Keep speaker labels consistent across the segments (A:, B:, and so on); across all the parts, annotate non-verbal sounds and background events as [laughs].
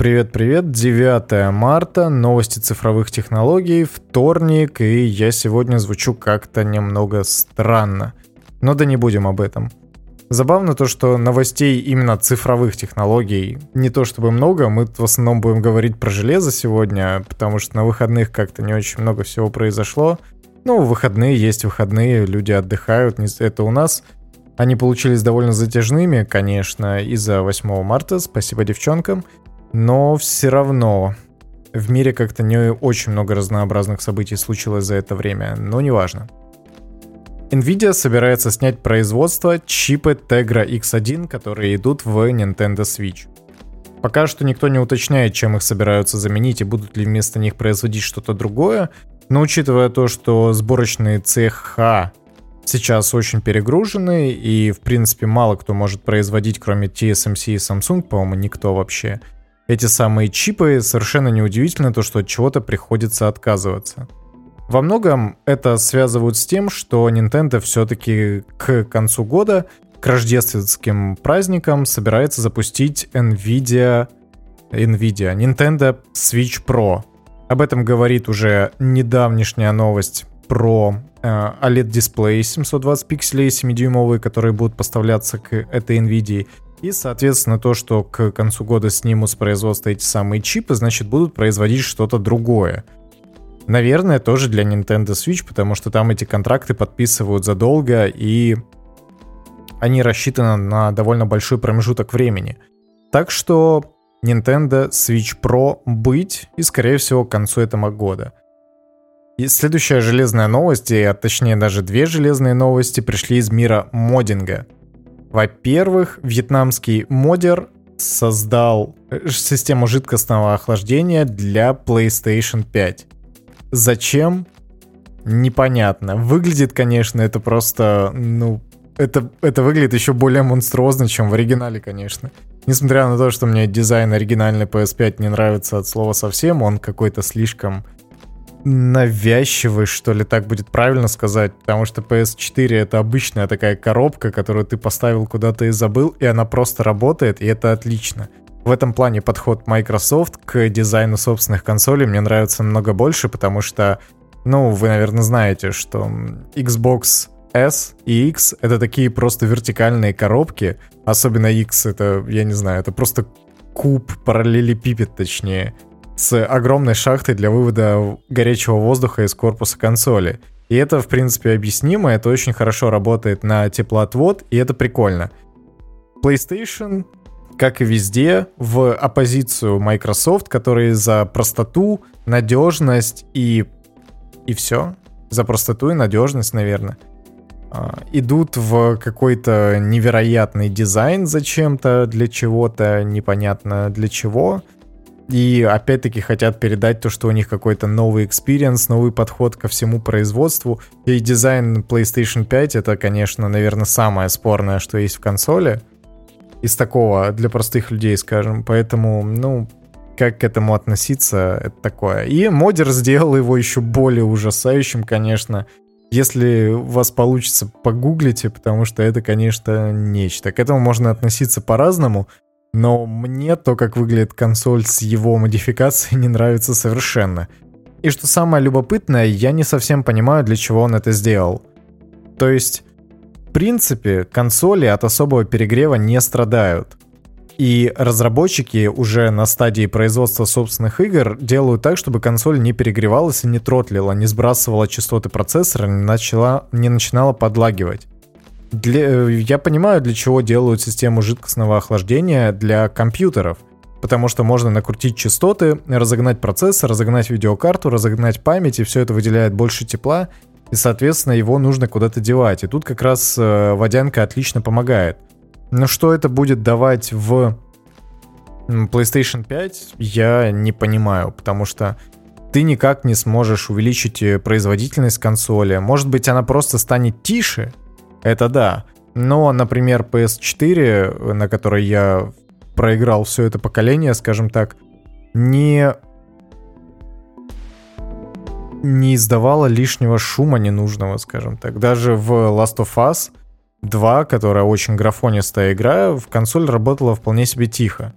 A: привет-привет. 9 марта, новости цифровых технологий, вторник, и я сегодня звучу как-то немного странно. Но да не будем об этом. Забавно то, что новостей именно цифровых технологий не то чтобы много, мы в основном будем говорить про железо сегодня, потому что на выходных как-то не очень много всего произошло. Ну, выходные есть выходные, люди отдыхают, это у нас. Они получились довольно затяжными, конечно, из-за 8 марта, спасибо девчонкам. Но все равно в мире как-то не очень много разнообразных событий случилось за это время, но неважно. Nvidia собирается снять производство чипы Tegra X1, которые идут в Nintendo Switch. Пока что никто не уточняет, чем их собираются заменить и будут ли вместо них производить что-то другое, но учитывая то, что сборочные цеха сейчас очень перегружены и, в принципе, мало кто может производить, кроме TSMC и Samsung, по-моему, никто вообще, эти самые чипы, совершенно неудивительно то, что от чего-то приходится отказываться. Во многом это связывают с тем, что Nintendo все-таки к концу года, к рождественским праздникам, собирается запустить Nvidia, Nvidia Nintendo Switch Pro. Об этом говорит уже недавнешняя новость про э, OLED-дисплей 720 пикселей 7-дюймовые, которые будут поставляться к этой NVIDIA. И, соответственно, то, что к концу года снимут с производства эти самые чипы, значит, будут производить что-то другое. Наверное, тоже для Nintendo Switch, потому что там эти контракты подписывают задолго, и они рассчитаны на довольно большой промежуток времени. Так что Nintendo Switch Pro быть, и, скорее всего, к концу этого года. И следующая железная новость, а точнее даже две железные новости, пришли из мира моддинга — во-первых, вьетнамский модер создал э, систему жидкостного охлаждения для PlayStation 5. Зачем? Непонятно. Выглядит, конечно, это просто, ну, это, это выглядит еще более монструозно, чем в оригинале, конечно. Несмотря на то, что мне дизайн оригинальной PS5 не нравится от слова совсем, он какой-то слишком навязчивый, что ли, так будет правильно сказать, потому что PS4 это обычная такая коробка, которую ты поставил куда-то и забыл, и она просто работает, и это отлично. В этом плане подход Microsoft к дизайну собственных консолей мне нравится намного больше, потому что, ну, вы, наверное, знаете, что Xbox S и X — это такие просто вертикальные коробки, особенно X — это, я не знаю, это просто куб, параллелепипед точнее — с огромной шахтой для вывода горячего воздуха из корпуса консоли. И это, в принципе, объяснимо, это очень хорошо работает на теплоотвод, и это прикольно. PlayStation, как и везде, в оппозицию Microsoft, которые за простоту, надежность и... и все. За простоту и надежность, наверное. А, идут в какой-то невероятный дизайн зачем-то, для чего-то, непонятно для чего. И опять-таки хотят передать то, что у них какой-то новый experience, новый подход ко всему производству. И дизайн PlayStation 5 это, конечно, наверное, самое спорное, что есть в консоли. Из такого для простых людей, скажем. Поэтому, ну, как к этому относиться, это такое. И модер сделал его еще более ужасающим, конечно. Если у вас получится, погуглите, потому что это, конечно, нечто. К этому можно относиться по-разному. Но мне то, как выглядит консоль с его модификацией, не нравится совершенно. И что самое любопытное, я не совсем понимаю, для чего он это сделал. То есть, в принципе, консоли от особого перегрева не страдают. И разработчики уже на стадии производства собственных игр делают так, чтобы консоль не перегревалась и не тротлила, не сбрасывала частоты процессора, не, начала, не начинала подлагивать. Для, э, я понимаю, для чего делают систему жидкостного охлаждения для компьютеров. Потому что можно накрутить частоты, разогнать процессор, разогнать видеокарту, разогнать память, и все это выделяет больше тепла, и, соответственно, его нужно куда-то девать. И тут как раз э, водянка отлично помогает. Но что это будет давать в PlayStation 5, я не понимаю, потому что ты никак не сможешь увеличить э, производительность консоли. Может быть, она просто станет тише, это да. Но, например, PS4, на которой я проиграл все это поколение, скажем так, не не издавала лишнего шума ненужного, скажем так. Даже в Last of Us 2, которая очень графонистая игра, в консоль работала вполне себе тихо.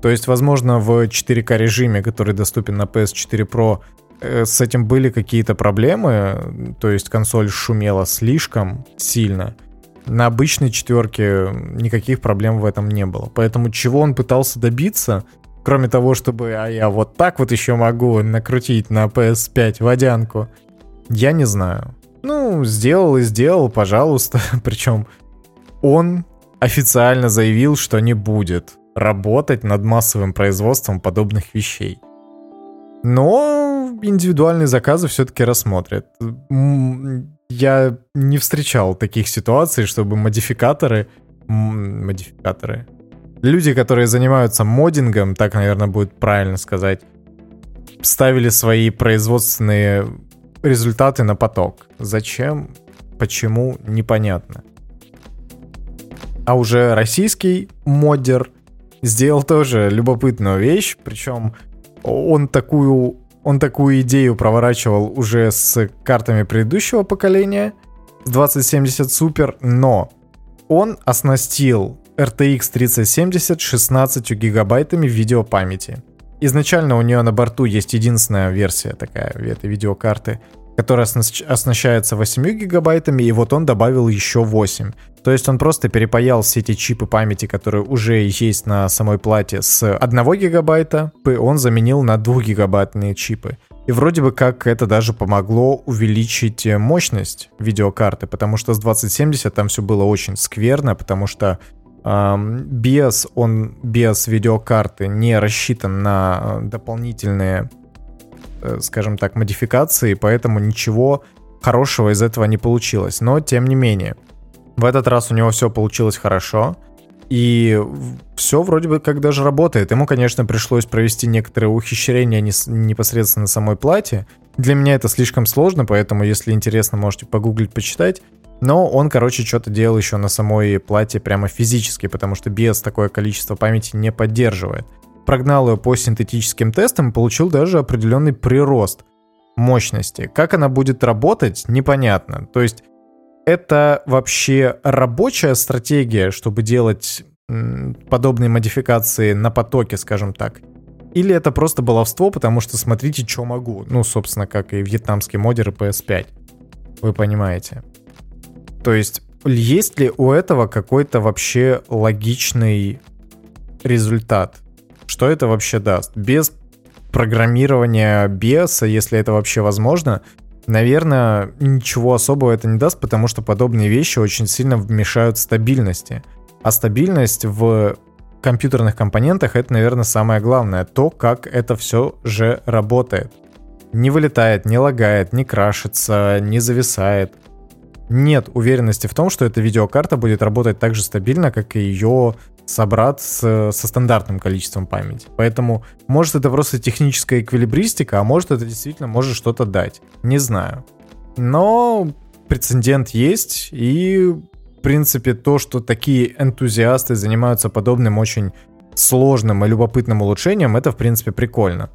A: То есть, возможно, в 4К режиме, который доступен на PS4 Pro, с этим были какие-то проблемы, то есть консоль шумела слишком сильно. На обычной четверке никаких проблем в этом не было. Поэтому чего он пытался добиться, кроме того, чтобы а я вот так вот еще могу накрутить на PS5 водянку, я не знаю. Ну, сделал и сделал, пожалуйста. [laughs] Причем он официально заявил, что не будет работать над массовым производством подобных вещей. Но индивидуальные заказы все-таки рассмотрят. Я не встречал таких ситуаций, чтобы модификаторы... Модификаторы... Люди, которые занимаются модингом, так, наверное, будет правильно сказать, ставили свои производственные результаты на поток. Зачем? Почему? Непонятно. А уже российский моддер сделал тоже любопытную вещь, причем он такую, он такую идею проворачивал уже с картами предыдущего поколения, с 2070 Super, но он оснастил RTX 3070 16 гигабайтами видеопамяти. Изначально у нее на борту есть единственная версия такая этой видеокарты, которая оснащается 8 гигабайтами, и вот он добавил еще 8. То есть он просто перепаял все эти чипы памяти, которые уже есть на самой плате с 1 гигабайта, и он заменил на 2 гигабайтные чипы. И вроде бы как это даже помогло увеличить мощность видеокарты, потому что с 2070 там все было очень скверно, потому что BIOS, он, BIOS видеокарты не рассчитан на э, дополнительные, э, скажем так, модификации, поэтому ничего хорошего из этого не получилось. Но, тем не менее, в этот раз у него все получилось хорошо, и все вроде бы как даже работает. Ему, конечно, пришлось провести некоторые ухищрения непосредственно на самой плате. Для меня это слишком сложно, поэтому, если интересно, можете погуглить, почитать. Но он, короче, что-то делал еще на самой плате прямо физически, потому что без такое количество памяти не поддерживает. Прогнал ее по синтетическим тестам и получил даже определенный прирост мощности. Как она будет работать, непонятно. То есть это вообще рабочая стратегия, чтобы делать подобные модификации на потоке, скажем так? Или это просто баловство, потому что смотрите, что могу. Ну, собственно, как и вьетнамский модер и PS5. Вы понимаете. То есть, есть ли у этого какой-то вообще логичный результат? Что это вообще даст? Без программирования BIOS, если это вообще возможно, наверное, ничего особого это не даст, потому что подобные вещи очень сильно мешают стабильности. А стабильность в компьютерных компонентах это, наверное, самое главное. То, как это все же работает. Не вылетает, не лагает, не крашится, не зависает нет уверенности в том, что эта видеокарта будет работать так же стабильно, как и ее собрат с, со стандартным количеством памяти. Поэтому, может, это просто техническая эквилибристика, а может, это действительно может что-то дать. Не знаю. Но прецедент есть, и, в принципе, то, что такие энтузиасты занимаются подобным очень сложным и любопытным улучшением, это, в принципе, прикольно.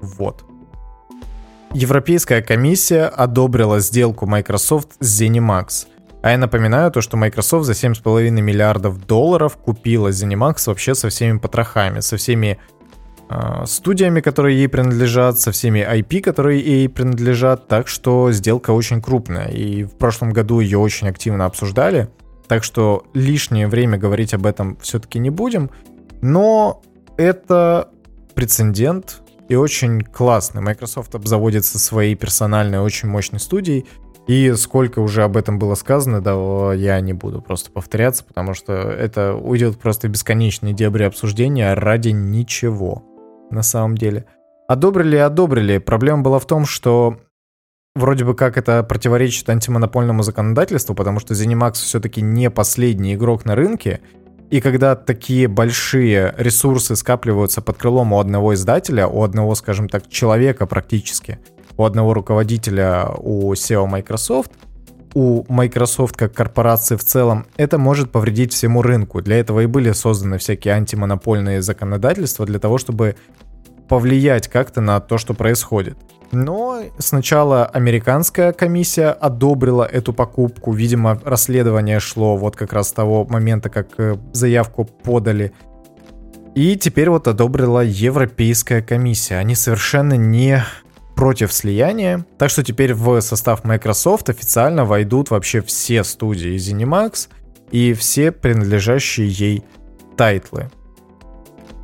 A: Вот. Европейская комиссия одобрила сделку Microsoft с ZeniMax. А я напоминаю то, что Microsoft за 7,5 миллиардов долларов купила ZeniMax вообще со всеми потрохами, со всеми э, студиями, которые ей принадлежат, со всеми IP, которые ей принадлежат, так что сделка очень крупная. И в прошлом году ее очень активно обсуждали, так что лишнее время говорить об этом все-таки не будем. Но это прецедент, и очень классно. Microsoft обзаводится своей персональной очень мощной студией, и сколько уже об этом было сказано, да, я не буду просто повторяться, потому что это уйдет просто бесконечные дебри обсуждения ради ничего, на самом деле. Одобрили одобрили. Проблема была в том, что вроде бы как это противоречит антимонопольному законодательству, потому что ZeniMax все-таки не последний игрок на рынке, и когда такие большие ресурсы скапливаются под крылом у одного издателя, у одного, скажем так, человека практически, у одного руководителя у SEO Microsoft, у Microsoft как корпорации в целом, это может повредить всему рынку. Для этого и были созданы всякие антимонопольные законодательства, для того, чтобы повлиять как-то на то, что происходит. Но сначала американская комиссия одобрила эту покупку. Видимо, расследование шло вот как раз с того момента, как э, заявку подали. И теперь вот одобрила Европейская комиссия. Они совершенно не против слияния. Так что теперь в состав Microsoft официально войдут вообще все студии ZeniMax и все принадлежащие ей тайтлы.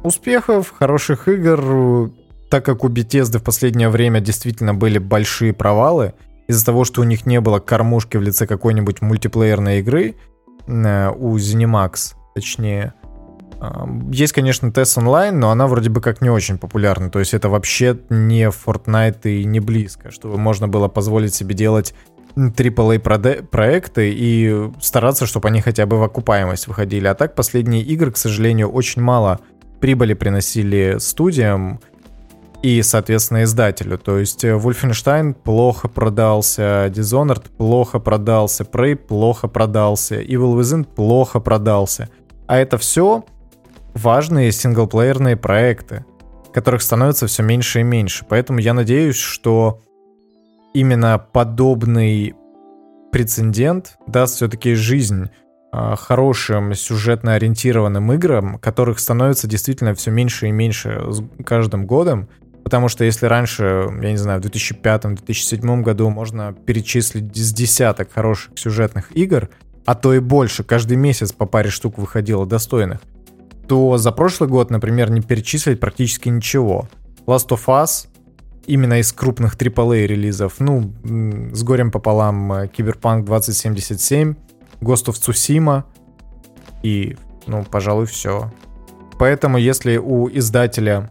A: Успехов, хороших игр, так как у Bethesda в последнее время действительно были большие провалы, из-за того, что у них не было кормушки в лице какой-нибудь мультиплеерной игры, э, у ZeniMax, точнее, есть, конечно, TES Online, но она вроде бы как не очень популярна. То есть это вообще не Fortnite и не близко, чтобы можно было позволить себе делать AAA проекты и стараться, чтобы они хотя бы в окупаемость выходили. А так последние игры, к сожалению, очень мало прибыли приносили студиям и, соответственно, издателю. То есть э, Wolfenstein плохо продался, Dishonored плохо продался, Prey плохо продался, Evil Within плохо продался. А это все важные синглплеерные проекты, которых становится все меньше и меньше. Поэтому я надеюсь, что именно подобный прецедент даст все-таки жизнь а, хорошим сюжетно ориентированным играм, которых становится действительно все меньше и меньше с каждым годом. Потому что если раньше, я не знаю, в 2005-2007 году можно перечислить с десяток хороших сюжетных игр, а то и больше, каждый месяц по паре штук выходило достойных, то за прошлый год, например, не перечислить практически ничего. Last of Us именно из крупных AAA релизов, ну, с горем пополам Cyberpunk 2077, Ghost of Tsushima и, ну, пожалуй, все. Поэтому, если у издателя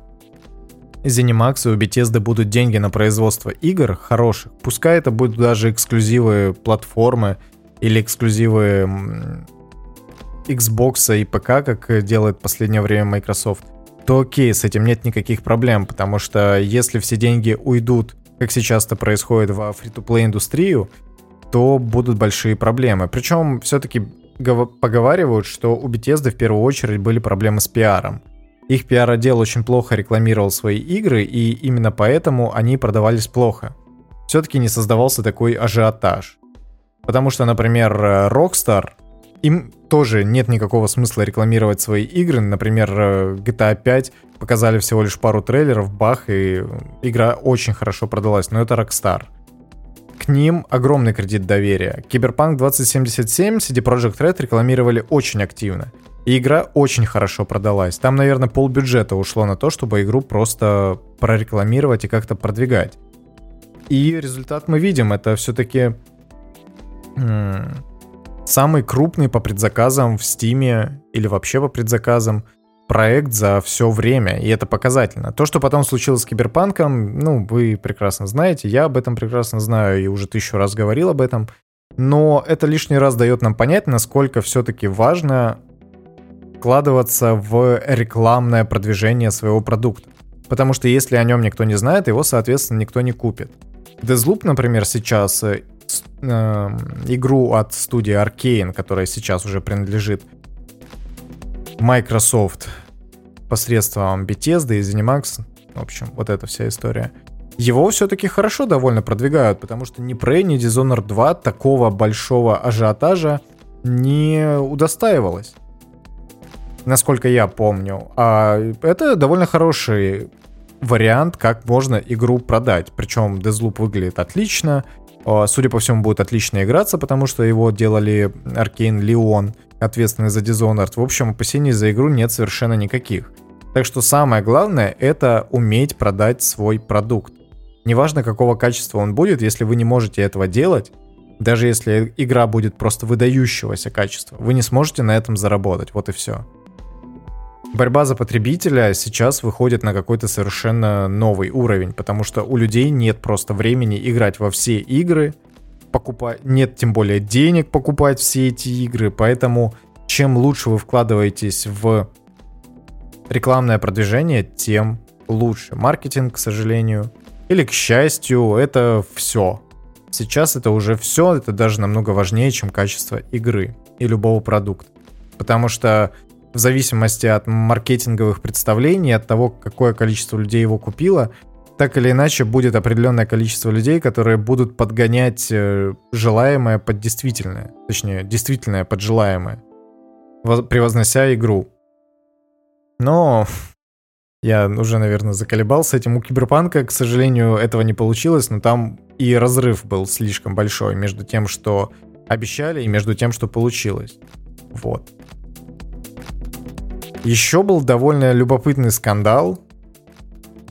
A: ZeniMax и у Bethesda будут деньги на производство игр хороших, пускай это будут даже эксклюзивы платформы или эксклюзивы Xbox и ПК, как делает в последнее время Microsoft, то окей, с этим нет никаких проблем, потому что если все деньги уйдут, как сейчас это происходит во фри-то-плей индустрию, то будут большие проблемы. Причем все-таки поговаривают, что у Bethesda в первую очередь были проблемы с пиаром. Их пиар-отдел очень плохо рекламировал свои игры, и именно поэтому они продавались плохо. Все-таки не создавался такой ажиотаж. Потому что, например, Rockstar им тоже нет никакого смысла рекламировать свои игры. Например, э, GTA 5 показали всего лишь пару трейлеров, бах, и игра очень хорошо продалась, но это Rockstar. К ним огромный кредит доверия. Cyberpunk 2077 CD Projekt Red рекламировали очень активно. И игра очень хорошо продалась. Там, наверное, полбюджета ушло на то, чтобы игру просто прорекламировать и как-то продвигать. И результат мы видим. Это все-таки самый крупный по предзаказам в Стиме или вообще по предзаказам проект за все время, и это показательно. То, что потом случилось с Киберпанком, ну, вы прекрасно знаете, я об этом прекрасно знаю и уже тысячу раз говорил об этом, но это лишний раз дает нам понять, насколько все-таки важно вкладываться в рекламное продвижение своего продукта. Потому что если о нем никто не знает, его, соответственно, никто не купит. Deathloop, например, сейчас э, э, игру от студии Arkane, которая сейчас уже принадлежит Microsoft посредством Bethesda и ZeniMax. В общем, вот эта вся история. Его все-таки хорошо довольно продвигают, потому что ни Prey, ни Dishonored 2 такого большого ажиотажа не удостаивалось. Насколько я помню. А это довольно хороший вариант, как можно игру продать. Причем Deathloop выглядит отлично, судя по всему, будет отлично играться, потому что его делали Arkane Leon, ответственный за Dishonored. В общем, опасений за игру нет совершенно никаких. Так что самое главное — это уметь продать свой продукт. Неважно, какого качества он будет, если вы не можете этого делать, даже если игра будет просто выдающегося качества, вы не сможете на этом заработать. Вот и все борьба за потребителя сейчас выходит на какой-то совершенно новый уровень, потому что у людей нет просто времени играть во все игры, покупать, нет тем более денег покупать все эти игры, поэтому чем лучше вы вкладываетесь в рекламное продвижение, тем лучше. Маркетинг, к сожалению, или к счастью, это все. Сейчас это уже все, это даже намного важнее, чем качество игры и любого продукта. Потому что в зависимости от маркетинговых представлений, от того, какое количество людей его купило, так или иначе будет определенное количество людей, которые будут подгонять э, желаемое под действительное. Точнее, действительное под желаемое, превознося игру. Но [laughs] я уже, наверное, заколебался этим. У Киберпанка, к сожалению, этого не получилось, но там и разрыв был слишком большой между тем, что обещали, и между тем, что получилось. Вот. Еще был довольно любопытный скандал.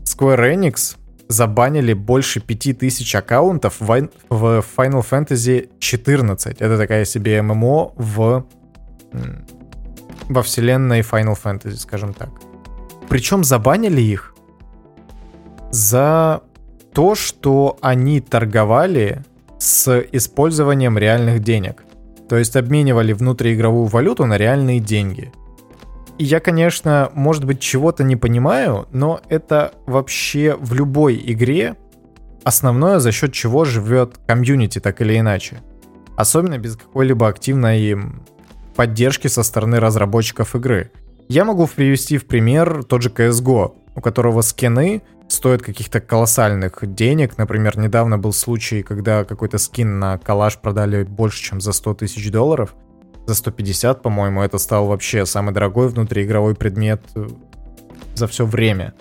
A: Square Enix забанили больше 5000 аккаунтов в Final Fantasy 14. Это такая себе ММО в во вселенной Final Fantasy, скажем так. Причем забанили их за то, что они торговали с использованием реальных денег. То есть обменивали внутриигровую валюту на реальные деньги. И я, конечно, может быть, чего-то не понимаю, но это вообще в любой игре основное, за счет чего живет комьюнити, так или иначе. Особенно без какой-либо активной поддержки со стороны разработчиков игры. Я могу привести в пример тот же CSGO, у которого скины стоят каких-то колоссальных денег. Например, недавно был случай, когда какой-то скин на калаш продали больше, чем за 100 тысяч долларов. За 150, по-моему, это стал вообще самый дорогой внутриигровой предмет э, за все время.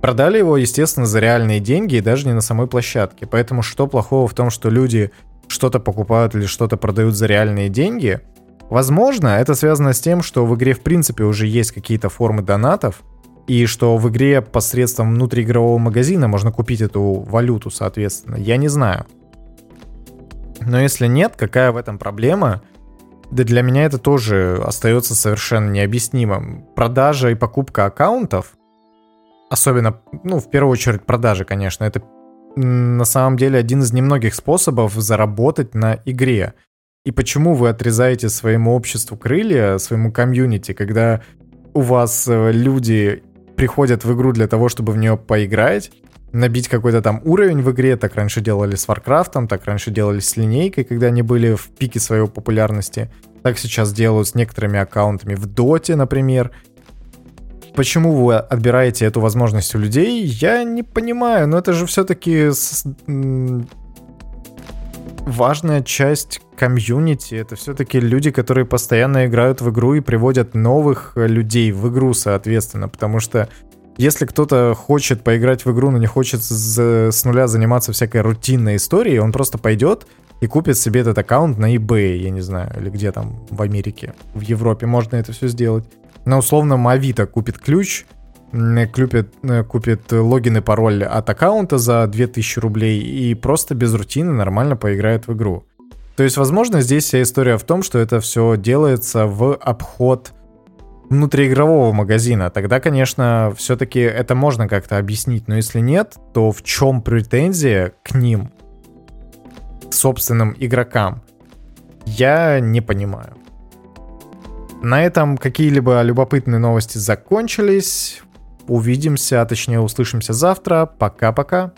A: Продали его, естественно, за реальные деньги и даже не на самой площадке. Поэтому что плохого в том, что люди что-то покупают или что-то продают за реальные деньги – Возможно, это связано с тем, что в игре в принципе уже есть какие-то формы донатов, и что в игре посредством внутриигрового магазина можно купить эту валюту, соответственно. Я не знаю. Но если нет, какая в этом проблема? Да для меня это тоже остается совершенно необъяснимым. Продажа и покупка аккаунтов, особенно, ну, в первую очередь продажи, конечно, это на самом деле один из немногих способов заработать на игре. И почему вы отрезаете своему обществу крылья, своему комьюнити, когда у вас э, люди приходят в игру для того, чтобы в нее поиграть, набить какой-то там уровень в игре, так раньше делали с Warcraft, так раньше делали с линейкой, когда они были в пике своей популярности, так сейчас делают с некоторыми аккаунтами в Доте, например. Почему вы отбираете эту возможность у людей, я не понимаю, но это же все-таки важная часть комьюнити. Это все-таки люди, которые постоянно играют в игру и приводят новых э, людей в игру, соответственно. Потому что если кто-то хочет поиграть в игру, но не хочет с, с нуля заниматься всякой рутинной историей, он просто пойдет и купит себе этот аккаунт на eBay, я не знаю, или где там в Америке, в Европе можно это все сделать. На условном Авито купит ключ, купит, э, купит логин и пароль от аккаунта за 2000 рублей и просто без рутины нормально поиграет в игру. То есть, возможно, здесь вся история в том, что это все делается в обход внутриигрового магазина. Тогда, конечно, все-таки это можно как-то объяснить. Но если нет, то в чем претензия к ним, к собственным игрокам? Я не понимаю. На этом какие-либо любопытные новости закончились. Увидимся, а точнее услышимся завтра. Пока-пока.